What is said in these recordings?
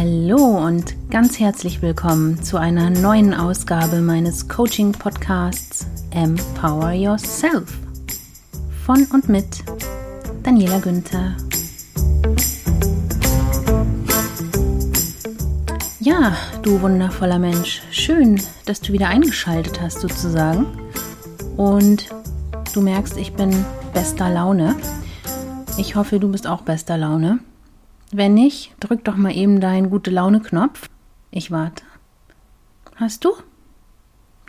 Hallo und ganz herzlich willkommen zu einer neuen Ausgabe meines Coaching-Podcasts Empower Yourself von und mit Daniela Günther. Ja, du wundervoller Mensch, schön, dass du wieder eingeschaltet hast sozusagen. Und du merkst, ich bin bester Laune. Ich hoffe, du bist auch bester Laune. Wenn nicht, drück doch mal eben deinen gute Laune-Knopf. Ich warte. Hast du?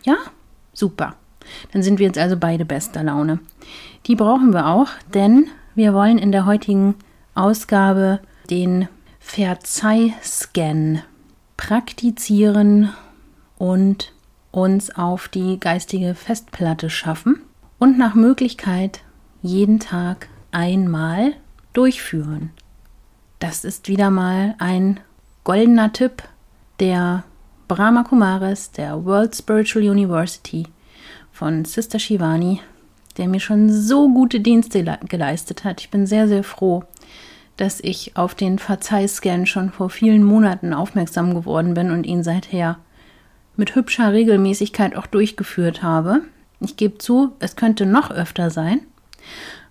Ja? Super. Dann sind wir jetzt also beide bester Laune. Die brauchen wir auch, denn wir wollen in der heutigen Ausgabe den Verzeih-Scan praktizieren und uns auf die geistige Festplatte schaffen und nach Möglichkeit jeden Tag einmal durchführen. Das ist wieder mal ein goldener Tipp der Brahma Kumaris, der World Spiritual University von Sister Shivani, der mir schon so gute Dienste geleistet hat. Ich bin sehr, sehr froh, dass ich auf den Verzeihscan schon vor vielen Monaten aufmerksam geworden bin und ihn seither mit hübscher Regelmäßigkeit auch durchgeführt habe. Ich gebe zu, es könnte noch öfter sein,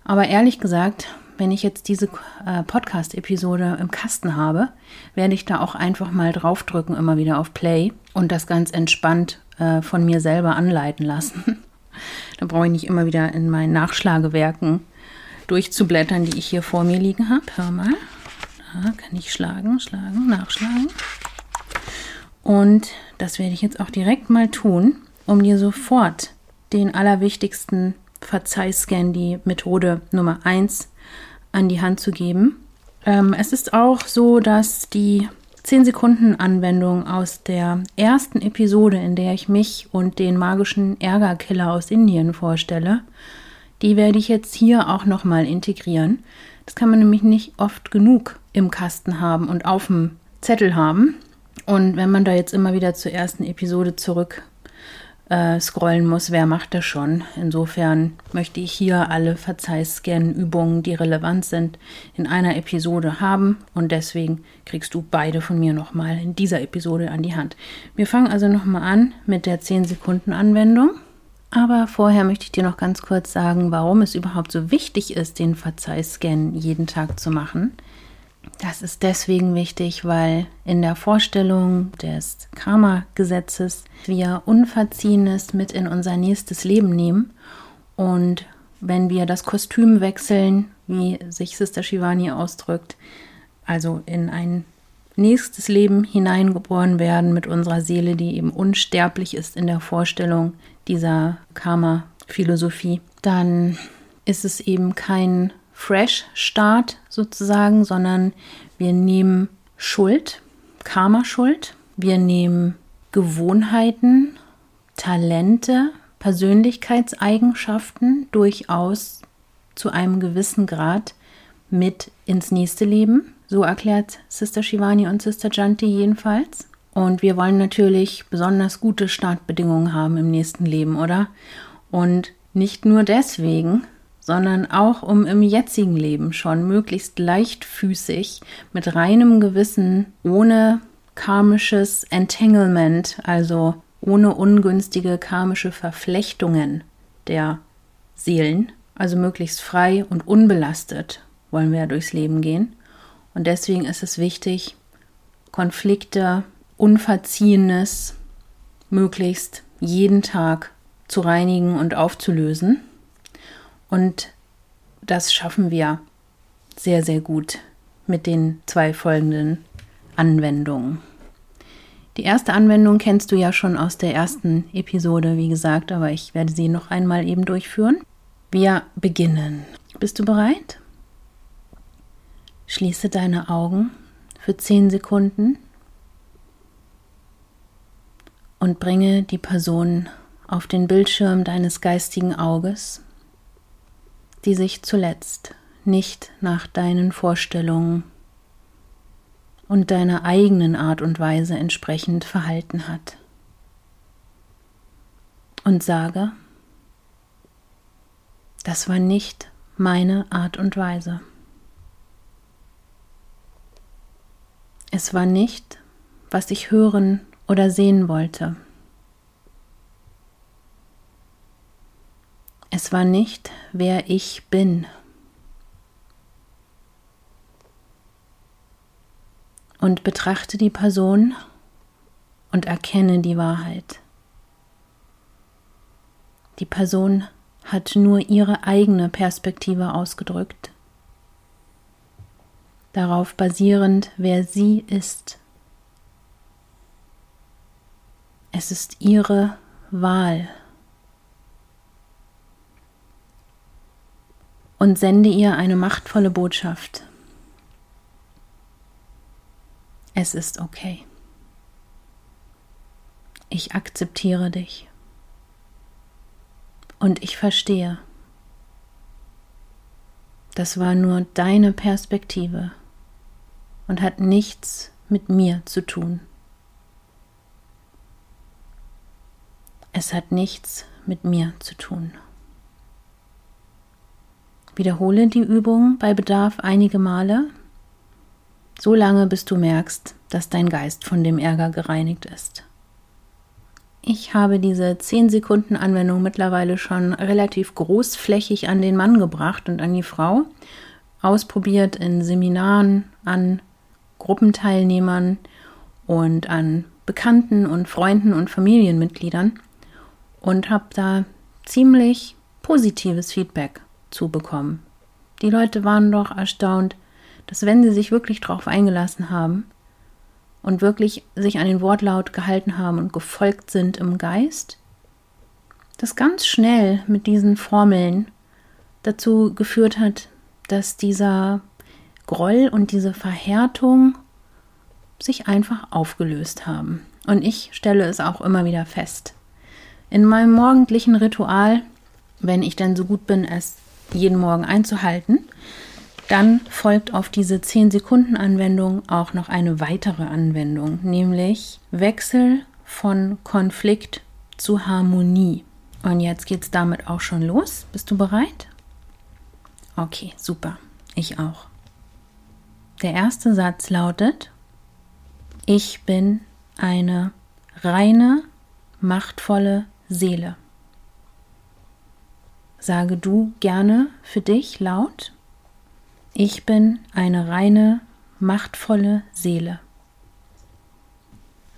aber ehrlich gesagt wenn ich jetzt diese äh, Podcast-Episode im Kasten habe, werde ich da auch einfach mal draufdrücken, immer wieder auf Play und das ganz entspannt äh, von mir selber anleiten lassen. da brauche ich nicht immer wieder in meinen Nachschlagewerken durchzublättern, die ich hier vor mir liegen habe. Hör mal. Da kann ich schlagen, schlagen, nachschlagen. Und das werde ich jetzt auch direkt mal tun, um dir sofort den allerwichtigsten Verzeihscan, die Methode Nummer 1 an die Hand zu geben. Ähm, es ist auch so, dass die 10 Sekunden Anwendung aus der ersten Episode, in der ich mich und den magischen Ärgerkiller aus Indien vorstelle, die werde ich jetzt hier auch nochmal integrieren. Das kann man nämlich nicht oft genug im Kasten haben und auf dem Zettel haben. Und wenn man da jetzt immer wieder zur ersten Episode zurück äh, scrollen muss, wer macht das schon. Insofern möchte ich hier alle Verzeihscan-Übungen, die relevant sind, in einer Episode haben und deswegen kriegst du beide von mir nochmal in dieser Episode an die Hand. Wir fangen also nochmal an mit der 10 Sekunden Anwendung. Aber vorher möchte ich dir noch ganz kurz sagen, warum es überhaupt so wichtig ist, den Verzeihscan jeden Tag zu machen. Das ist deswegen wichtig, weil in der Vorstellung des Karma-Gesetzes wir Unverziehenes mit in unser nächstes Leben nehmen. Und wenn wir das Kostüm wechseln, wie sich Sister Shivani ausdrückt, also in ein nächstes Leben hineingeboren werden mit unserer Seele, die eben unsterblich ist in der Vorstellung dieser Karma-Philosophie, dann ist es eben kein Fresh-Start sozusagen, sondern wir nehmen Schuld, Karma-Schuld, wir nehmen Gewohnheiten, Talente, Persönlichkeitseigenschaften durchaus zu einem gewissen Grad mit ins nächste Leben. So erklärt Sister Shivani und Sister Janti jedenfalls. Und wir wollen natürlich besonders gute Startbedingungen haben im nächsten Leben, oder? Und nicht nur deswegen, sondern auch um im jetzigen Leben schon möglichst leichtfüßig, mit reinem Gewissen, ohne karmisches Entanglement, also ohne ungünstige karmische Verflechtungen der Seelen, also möglichst frei und unbelastet wollen wir durchs Leben gehen. Und deswegen ist es wichtig, Konflikte, Unverziehenes möglichst jeden Tag zu reinigen und aufzulösen. Und das schaffen wir sehr, sehr gut mit den zwei folgenden Anwendungen. Die erste Anwendung kennst du ja schon aus der ersten Episode, wie gesagt, aber ich werde sie noch einmal eben durchführen. Wir beginnen. Bist du bereit? Schließe deine Augen für 10 Sekunden und bringe die Person auf den Bildschirm deines geistigen Auges die sich zuletzt nicht nach deinen Vorstellungen und deiner eigenen Art und Weise entsprechend verhalten hat. Und sage, das war nicht meine Art und Weise. Es war nicht, was ich hören oder sehen wollte. Es war nicht, wer ich bin. Und betrachte die Person und erkenne die Wahrheit. Die Person hat nur ihre eigene Perspektive ausgedrückt, darauf basierend, wer sie ist. Es ist ihre Wahl. Und sende ihr eine machtvolle Botschaft. Es ist okay. Ich akzeptiere dich. Und ich verstehe. Das war nur deine Perspektive und hat nichts mit mir zu tun. Es hat nichts mit mir zu tun. Wiederhole die Übung bei Bedarf einige Male, so lange bis du merkst, dass dein Geist von dem Ärger gereinigt ist. Ich habe diese 10 Sekunden Anwendung mittlerweile schon relativ großflächig an den Mann gebracht und an die Frau, ausprobiert in Seminaren, an Gruppenteilnehmern und an Bekannten und Freunden und Familienmitgliedern und habe da ziemlich positives Feedback zu bekommen. Die Leute waren doch erstaunt, dass wenn sie sich wirklich darauf eingelassen haben, und wirklich sich an den Wortlaut gehalten haben und gefolgt sind im Geist, das ganz schnell mit diesen Formeln dazu geführt hat, dass dieser Groll und diese Verhärtung sich einfach aufgelöst haben. Und ich stelle es auch immer wieder fest. In meinem morgendlichen Ritual, wenn ich denn so gut bin, es jeden Morgen einzuhalten, dann folgt auf diese 10-Sekunden-Anwendung auch noch eine weitere Anwendung, nämlich Wechsel von Konflikt zu Harmonie. Und jetzt geht es damit auch schon los. Bist du bereit? Okay, super. Ich auch. Der erste Satz lautet, ich bin eine reine, machtvolle Seele. Sage du gerne für dich laut. Ich bin eine reine, machtvolle Seele.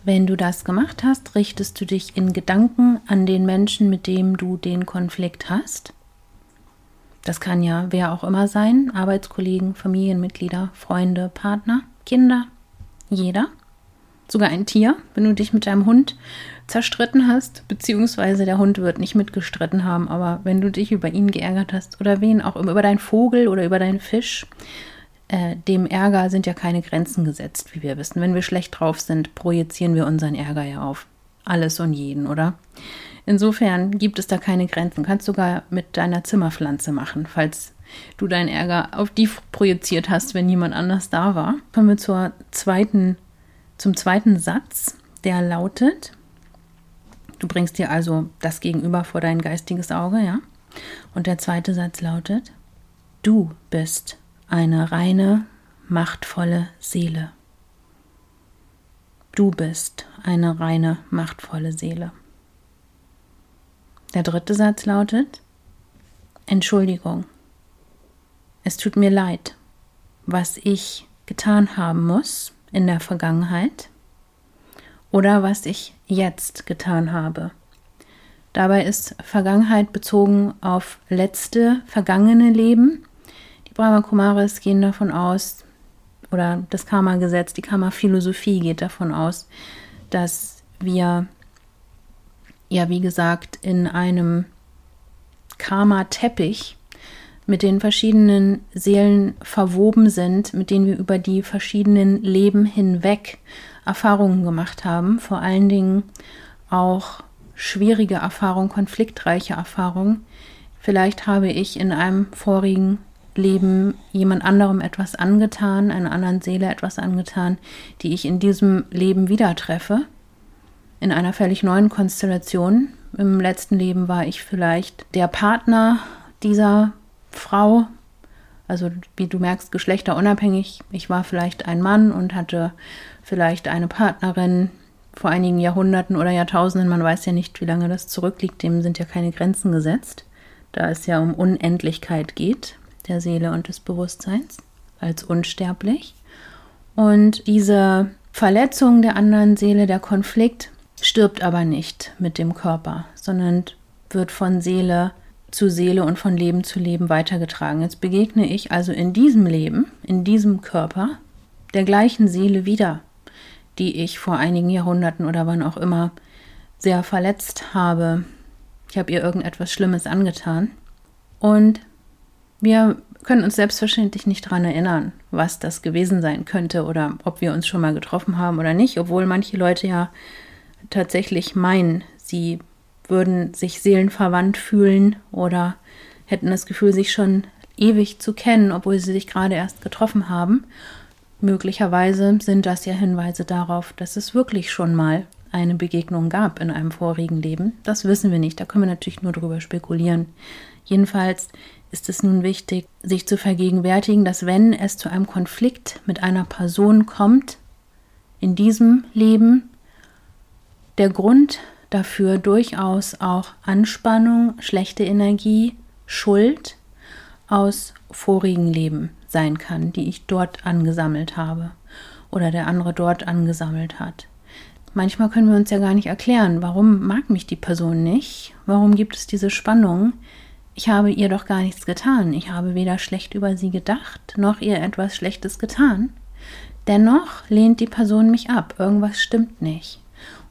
Wenn du das gemacht hast, richtest du dich in Gedanken an den Menschen, mit dem du den Konflikt hast. Das kann ja wer auch immer sein, Arbeitskollegen, Familienmitglieder, Freunde, Partner, Kinder, jeder sogar ein Tier, wenn du dich mit deinem Hund zerstritten hast, beziehungsweise der Hund wird nicht mitgestritten haben, aber wenn du dich über ihn geärgert hast oder wen auch immer, über deinen Vogel oder über deinen Fisch, äh, dem Ärger sind ja keine Grenzen gesetzt, wie wir wissen. Wenn wir schlecht drauf sind, projizieren wir unseren Ärger ja auf alles und jeden, oder? Insofern gibt es da keine Grenzen. Kannst sogar mit deiner Zimmerpflanze machen, falls du deinen Ärger auf die projiziert hast, wenn niemand anders da war. Kommen wir zur zweiten zum zweiten Satz, der lautet, du bringst dir also das Gegenüber vor dein geistiges Auge, ja? Und der zweite Satz lautet, du bist eine reine, machtvolle Seele. Du bist eine reine, machtvolle Seele. Der dritte Satz lautet, Entschuldigung, es tut mir leid, was ich getan haben muss, in der Vergangenheit oder was ich jetzt getan habe. Dabei ist Vergangenheit bezogen auf letzte, vergangene Leben. Die Brahma Kumaris gehen davon aus, oder das Karma-Gesetz, die Karma-Philosophie geht davon aus, dass wir, ja, wie gesagt, in einem Karma-Teppich mit den verschiedenen Seelen verwoben sind, mit denen wir über die verschiedenen Leben hinweg Erfahrungen gemacht haben, vor allen Dingen auch schwierige Erfahrungen, konfliktreiche Erfahrungen. Vielleicht habe ich in einem vorigen Leben jemand anderem etwas angetan, einer anderen Seele etwas angetan, die ich in diesem Leben wieder treffe, in einer völlig neuen Konstellation. Im letzten Leben war ich vielleicht der Partner dieser Frau, Also wie du merkst, geschlechterunabhängig. Ich war vielleicht ein Mann und hatte vielleicht eine Partnerin vor einigen Jahrhunderten oder Jahrtausenden. Man weiß ja nicht, wie lange das zurückliegt. Dem sind ja keine Grenzen gesetzt. Da es ja um Unendlichkeit geht, der Seele und des Bewusstseins, als unsterblich. Und diese Verletzung der anderen Seele, der Konflikt, stirbt aber nicht mit dem Körper, sondern wird von Seele zu Seele und von Leben zu Leben weitergetragen. Jetzt begegne ich also in diesem Leben, in diesem Körper, der gleichen Seele wieder, die ich vor einigen Jahrhunderten oder wann auch immer sehr verletzt habe. Ich habe ihr irgendetwas Schlimmes angetan. Und wir können uns selbstverständlich nicht daran erinnern, was das gewesen sein könnte oder ob wir uns schon mal getroffen haben oder nicht, obwohl manche Leute ja tatsächlich meinen, sie würden sich seelenverwandt fühlen oder hätten das Gefühl, sich schon ewig zu kennen, obwohl sie sich gerade erst getroffen haben. Möglicherweise sind das ja Hinweise darauf, dass es wirklich schon mal eine Begegnung gab in einem vorigen Leben. Das wissen wir nicht, da können wir natürlich nur drüber spekulieren. Jedenfalls ist es nun wichtig, sich zu vergegenwärtigen, dass wenn es zu einem Konflikt mit einer Person kommt, in diesem Leben, der Grund dafür durchaus auch Anspannung, schlechte Energie, Schuld aus vorigen Leben sein kann, die ich dort angesammelt habe oder der andere dort angesammelt hat. Manchmal können wir uns ja gar nicht erklären, warum mag mich die Person nicht, warum gibt es diese Spannung. Ich habe ihr doch gar nichts getan, ich habe weder schlecht über sie gedacht, noch ihr etwas Schlechtes getan. Dennoch lehnt die Person mich ab, irgendwas stimmt nicht.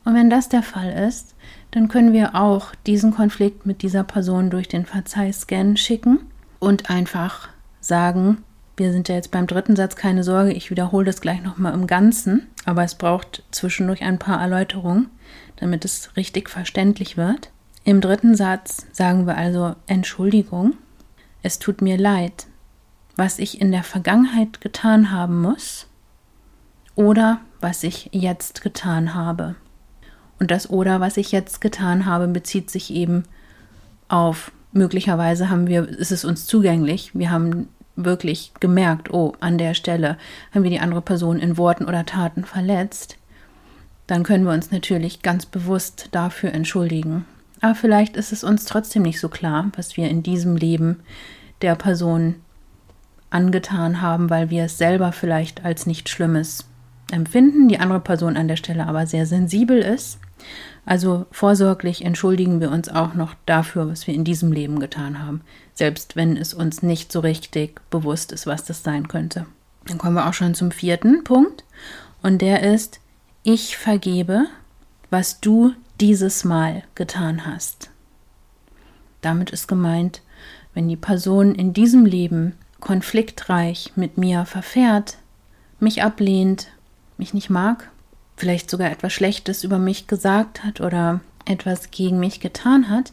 Und wenn das der Fall ist, dann können wir auch diesen Konflikt mit dieser Person durch den Verzeihscan schicken und einfach sagen, wir sind ja jetzt beim dritten Satz, keine Sorge, ich wiederhole das gleich nochmal im Ganzen, aber es braucht zwischendurch ein paar Erläuterungen, damit es richtig verständlich wird. Im dritten Satz sagen wir also Entschuldigung, es tut mir leid, was ich in der Vergangenheit getan haben muss oder was ich jetzt getan habe. Und das oder was ich jetzt getan habe, bezieht sich eben auf möglicherweise haben wir, ist es uns zugänglich. Wir haben wirklich gemerkt, oh, an der Stelle haben wir die andere Person in Worten oder Taten verletzt. Dann können wir uns natürlich ganz bewusst dafür entschuldigen. Aber vielleicht ist es uns trotzdem nicht so klar, was wir in diesem Leben der Person angetan haben, weil wir es selber vielleicht als nicht Schlimmes empfinden, die andere Person an der Stelle aber sehr sensibel ist also vorsorglich entschuldigen wir uns auch noch dafür, was wir in diesem Leben getan haben, selbst wenn es uns nicht so richtig bewusst ist, was das sein könnte. Dann kommen wir auch schon zum vierten Punkt und der ist, ich vergebe, was du dieses Mal getan hast. Damit ist gemeint, wenn die Person in diesem Leben konfliktreich mit mir verfährt, mich ablehnt, mich nicht mag, vielleicht sogar etwas Schlechtes über mich gesagt hat oder etwas gegen mich getan hat,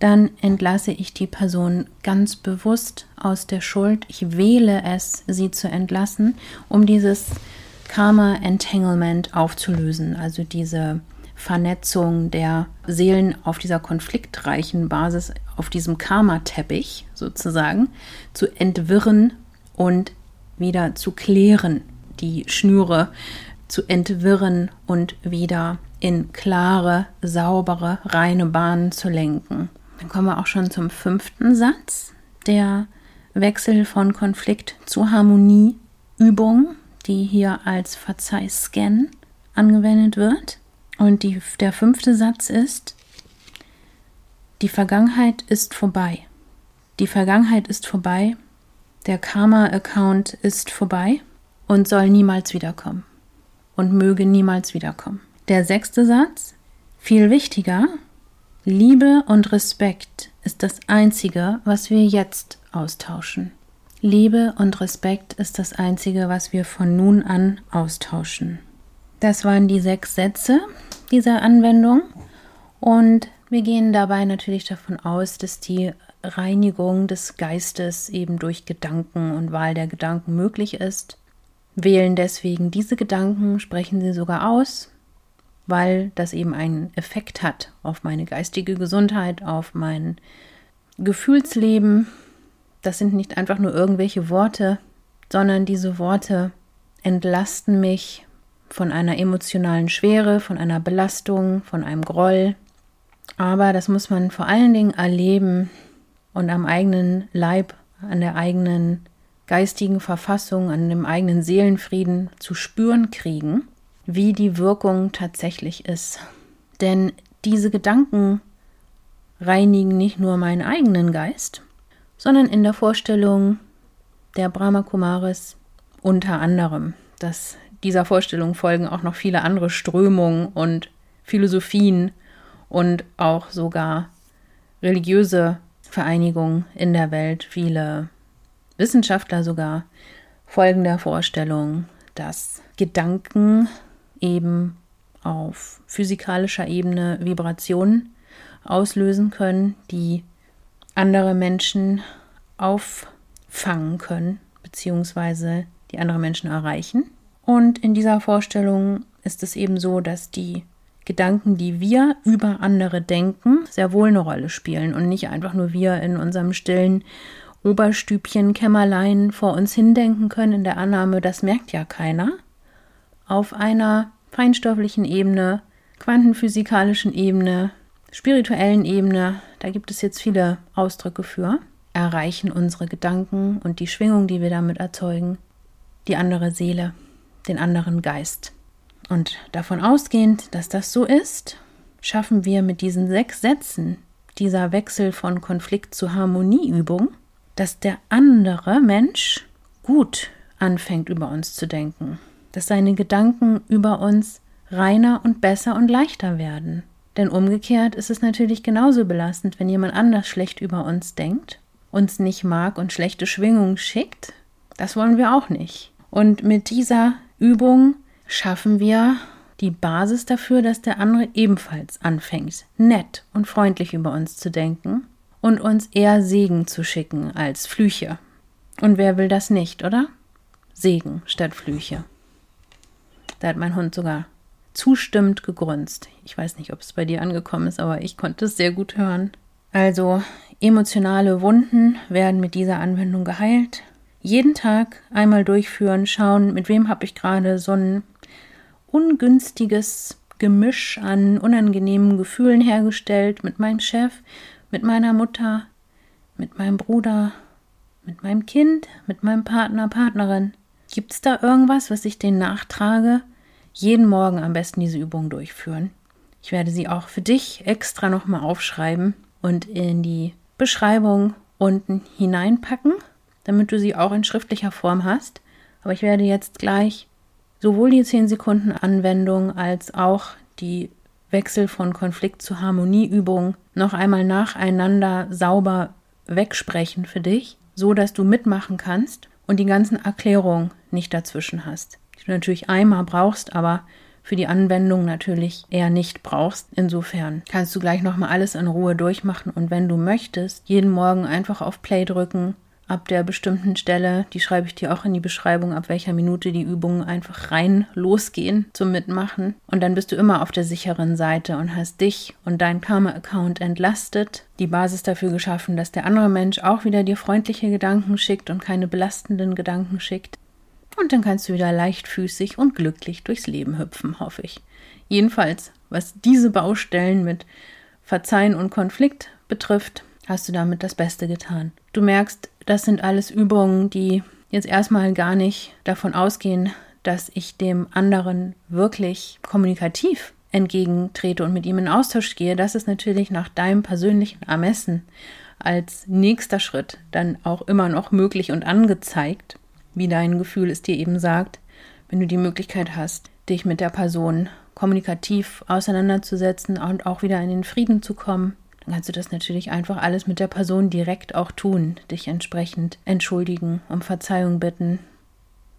dann entlasse ich die Person ganz bewusst aus der Schuld. Ich wähle es, sie zu entlassen, um dieses Karma-Entanglement aufzulösen, also diese Vernetzung der Seelen auf dieser konfliktreichen Basis, auf diesem Karma-Teppich sozusagen, zu entwirren und wieder zu klären, die Schnüre zu entwirren und wieder in klare, saubere, reine Bahnen zu lenken. Dann kommen wir auch schon zum fünften Satz, der Wechsel von Konflikt zu Harmonieübung, die hier als Verzeihscan angewendet wird. Und die, der fünfte Satz ist, die Vergangenheit ist vorbei. Die Vergangenheit ist vorbei, der Karma-Account ist vorbei und soll niemals wiederkommen und möge niemals wiederkommen. Der sechste Satz, viel wichtiger, Liebe und Respekt ist das Einzige, was wir jetzt austauschen. Liebe und Respekt ist das Einzige, was wir von nun an austauschen. Das waren die sechs Sätze dieser Anwendung und wir gehen dabei natürlich davon aus, dass die Reinigung des Geistes eben durch Gedanken und Wahl der Gedanken möglich ist wählen deswegen diese Gedanken, sprechen sie sogar aus, weil das eben einen Effekt hat auf meine geistige Gesundheit, auf mein Gefühlsleben. das sind nicht einfach nur irgendwelche Worte, sondern diese Worte entlasten mich von einer emotionalen Schwere, von einer Belastung, von einem Groll. Aber das muss man vor allen Dingen erleben und am eigenen Leib, an der eigenen geistigen Verfassung, an dem eigenen Seelenfrieden zu spüren kriegen, wie die Wirkung tatsächlich ist. Denn diese Gedanken reinigen nicht nur meinen eigenen Geist, sondern in der Vorstellung der Brahma Kumaris unter anderem. Dass dieser Vorstellung folgen auch noch viele andere Strömungen und Philosophien und auch sogar religiöse Vereinigungen in der Welt, viele Wissenschaftler sogar folgen der Vorstellung, dass Gedanken eben auf physikalischer Ebene Vibrationen auslösen können, die andere Menschen auffangen können, beziehungsweise die andere Menschen erreichen. Und in dieser Vorstellung ist es eben so, dass die Gedanken, die wir über andere denken, sehr wohl eine Rolle spielen und nicht einfach nur wir in unserem stillen Oberstübchen, Kämmerlein vor uns hindenken können, in der Annahme, das merkt ja keiner. Auf einer feinstofflichen Ebene, quantenphysikalischen Ebene, spirituellen Ebene, da gibt es jetzt viele Ausdrücke für, erreichen unsere Gedanken und die Schwingung, die wir damit erzeugen, die andere Seele, den anderen Geist. Und davon ausgehend, dass das so ist, schaffen wir mit diesen sechs Sätzen dieser Wechsel von Konflikt zu Harmonieübung, dass der andere Mensch gut anfängt über uns zu denken, dass seine Gedanken über uns reiner und besser und leichter werden. Denn umgekehrt ist es natürlich genauso belastend, wenn jemand anders schlecht über uns denkt, uns nicht mag und schlechte Schwingungen schickt. Das wollen wir auch nicht. Und mit dieser Übung schaffen wir die Basis dafür, dass der andere ebenfalls anfängt, nett und freundlich über uns zu denken und uns eher Segen zu schicken als Flüche. Und wer will das nicht, oder? Segen statt Flüche. Da hat mein Hund sogar zustimmend gegrunzt. Ich weiß nicht, ob es bei dir angekommen ist, aber ich konnte es sehr gut hören. Also, emotionale Wunden werden mit dieser Anwendung geheilt. Jeden Tag einmal durchführen, schauen, mit wem habe ich gerade so ein ungünstiges Gemisch an unangenehmen Gefühlen hergestellt, mit meinem Chef, mit meiner Mutter, mit meinem Bruder, mit meinem Kind, mit meinem Partner, Partnerin. Gibt es da irgendwas, was ich denen nachtrage? jeden Morgen am besten diese Übung durchführen. Ich werde sie auch für dich extra nochmal aufschreiben und in die Beschreibung unten hineinpacken, damit du sie auch in schriftlicher Form hast. Aber ich werde jetzt gleich sowohl die 10 Sekunden Anwendung als auch die Wechsel von Konflikt zu Harmonieübung noch einmal nacheinander sauber wegsprechen für dich, so dass du mitmachen kannst und die ganzen Erklärungen nicht dazwischen hast du natürlich einmal brauchst, aber für die Anwendung natürlich eher nicht brauchst. Insofern kannst du gleich nochmal alles in Ruhe durchmachen und wenn du möchtest, jeden Morgen einfach auf Play drücken, ab der bestimmten Stelle, die schreibe ich dir auch in die Beschreibung, ab welcher Minute die Übungen einfach rein losgehen zum Mitmachen. Und dann bist du immer auf der sicheren Seite und hast dich und dein Karma-Account entlastet, die Basis dafür geschaffen, dass der andere Mensch auch wieder dir freundliche Gedanken schickt und keine belastenden Gedanken schickt. Und dann kannst du wieder leichtfüßig und glücklich durchs Leben hüpfen, hoffe ich. Jedenfalls, was diese Baustellen mit Verzeihen und Konflikt betrifft, hast du damit das Beste getan. Du merkst, das sind alles Übungen, die jetzt erstmal gar nicht davon ausgehen, dass ich dem anderen wirklich kommunikativ entgegentrete und mit ihm in Austausch gehe. Das ist natürlich nach deinem persönlichen Ermessen als nächster Schritt dann auch immer noch möglich und angezeigt wie dein Gefühl es dir eben sagt, wenn du die Möglichkeit hast, dich mit der Person kommunikativ auseinanderzusetzen und auch wieder in den Frieden zu kommen, dann kannst du das natürlich einfach alles mit der Person direkt auch tun, dich entsprechend entschuldigen, um Verzeihung bitten,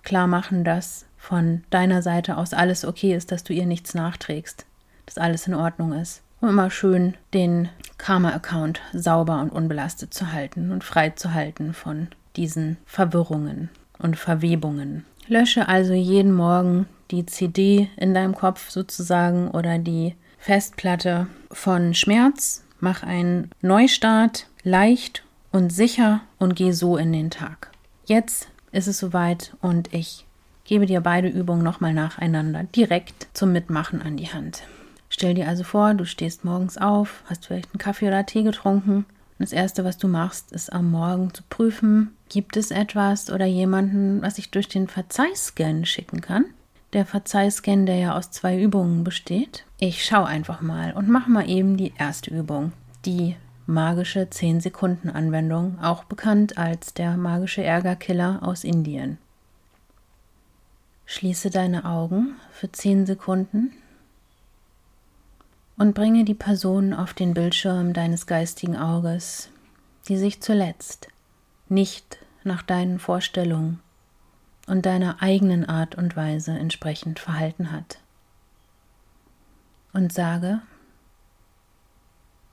klar machen, dass von deiner Seite aus alles okay ist, dass du ihr nichts nachträgst, dass alles in Ordnung ist. Und immer schön den Karma-Account sauber und unbelastet zu halten und frei zu halten von diesen Verwirrungen und Verwebungen. Lösche also jeden Morgen die CD in deinem Kopf sozusagen oder die Festplatte von Schmerz. Mach einen Neustart leicht und sicher und geh so in den Tag. Jetzt ist es soweit und ich gebe dir beide Übungen nochmal nacheinander direkt zum Mitmachen an die Hand. Stell dir also vor, du stehst morgens auf, hast vielleicht einen Kaffee oder Tee getrunken. Das Erste, was du machst, ist am Morgen zu prüfen, gibt es etwas oder jemanden, was ich durch den Verzeihscan schicken kann. Der Verzeihscan, der ja aus zwei Übungen besteht. Ich schaue einfach mal und mache mal eben die erste Übung, die magische 10-Sekunden-Anwendung, auch bekannt als der magische Ärgerkiller aus Indien. Schließe deine Augen für 10 Sekunden und bringe die Person auf den Bildschirm deines geistigen Auges, die sich zuletzt nicht nach deinen Vorstellungen und deiner eigenen Art und Weise entsprechend verhalten hat. Und sage,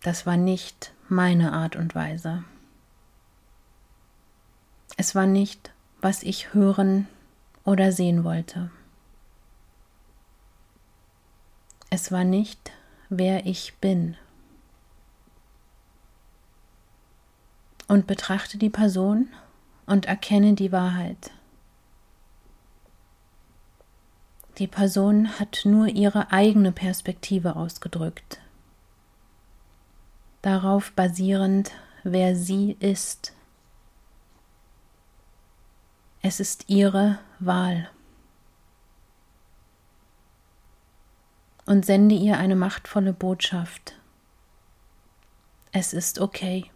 das war nicht meine Art und Weise. Es war nicht, was ich hören oder sehen wollte. Es war nicht, wer ich bin. Und betrachte die Person und erkenne die Wahrheit. Die Person hat nur ihre eigene Perspektive ausgedrückt darauf basierend, wer sie ist. Es ist ihre Wahl. Und sende ihr eine machtvolle Botschaft. Es ist okay.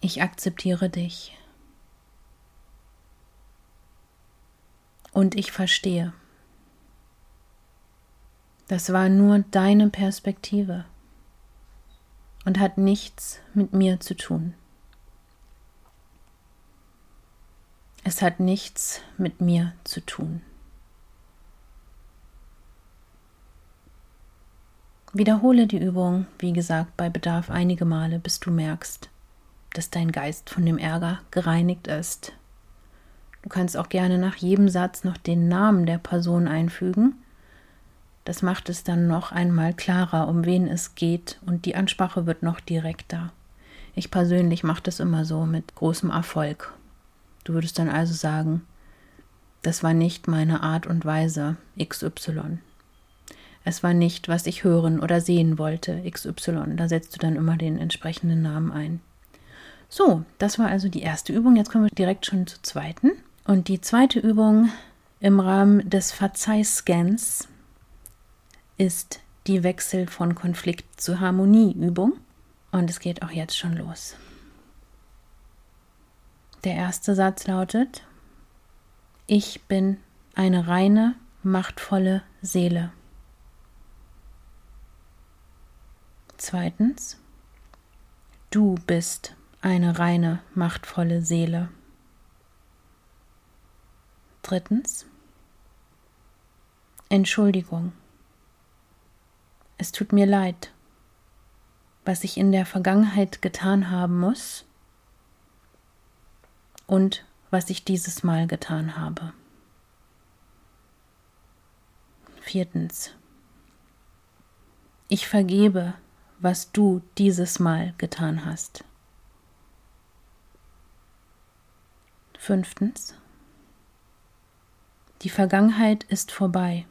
Ich akzeptiere dich. Und ich verstehe. Das war nur deine Perspektive und hat nichts mit mir zu tun. Es hat nichts mit mir zu tun. Wiederhole die Übung, wie gesagt, bei Bedarf einige Male, bis du merkst, dass dein Geist von dem Ärger gereinigt ist. Du kannst auch gerne nach jedem Satz noch den Namen der Person einfügen das macht es dann noch einmal klarer, um wen es geht und die Ansprache wird noch direkter. Ich persönlich mache das immer so mit großem Erfolg. Du würdest dann also sagen, das war nicht meine Art und Weise XY. Es war nicht, was ich hören oder sehen wollte XY. Da setzt du dann immer den entsprechenden Namen ein. So, das war also die erste Übung. Jetzt kommen wir direkt schon zur zweiten. Und die zweite Übung im Rahmen des Verzeihscans ist die Wechsel von Konflikt zu Harmonieübung. Und es geht auch jetzt schon los. Der erste Satz lautet, ich bin eine reine, machtvolle Seele. Zweitens, du bist eine reine, machtvolle Seele. Drittens, Entschuldigung. Es tut mir leid, was ich in der Vergangenheit getan haben muss und was ich dieses Mal getan habe. Viertens. Ich vergebe, was du dieses Mal getan hast. Fünftens. Die Vergangenheit ist vorbei.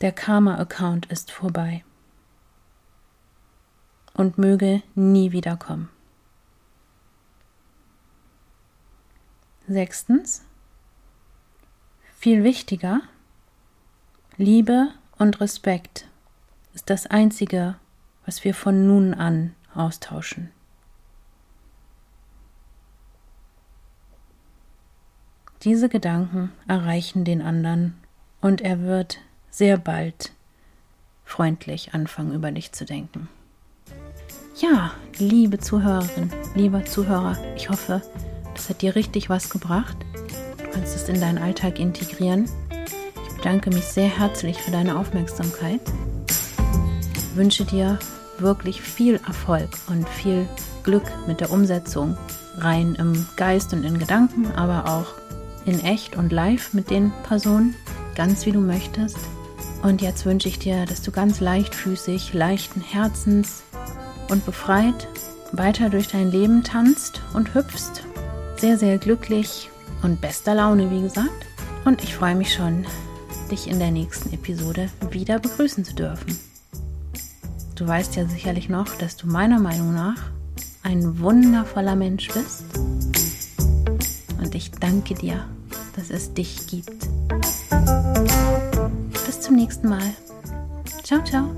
Der Karma-Account ist vorbei und möge nie wiederkommen. Sechstens, viel wichtiger, Liebe und Respekt ist das Einzige, was wir von nun an austauschen. Diese Gedanken erreichen den anderen und er wird sehr bald freundlich anfangen, über dich zu denken. Ja, liebe Zuhörerin, lieber Zuhörer, ich hoffe, das hat dir richtig was gebracht. Du kannst es in deinen Alltag integrieren. Ich bedanke mich sehr herzlich für deine Aufmerksamkeit. Ich wünsche dir wirklich viel Erfolg und viel Glück mit der Umsetzung, rein im Geist und in Gedanken, aber auch in echt und live mit den Personen, ganz wie du möchtest. Und jetzt wünsche ich dir, dass du ganz leichtfüßig, leichten Herzens und befreit weiter durch dein Leben tanzt und hüpfst. Sehr, sehr glücklich und bester Laune, wie gesagt. Und ich freue mich schon, dich in der nächsten Episode wieder begrüßen zu dürfen. Du weißt ja sicherlich noch, dass du meiner Meinung nach ein wundervoller Mensch bist. Und ich danke dir, dass es dich gibt. Bis zum nächsten Mal. Ciao, ciao.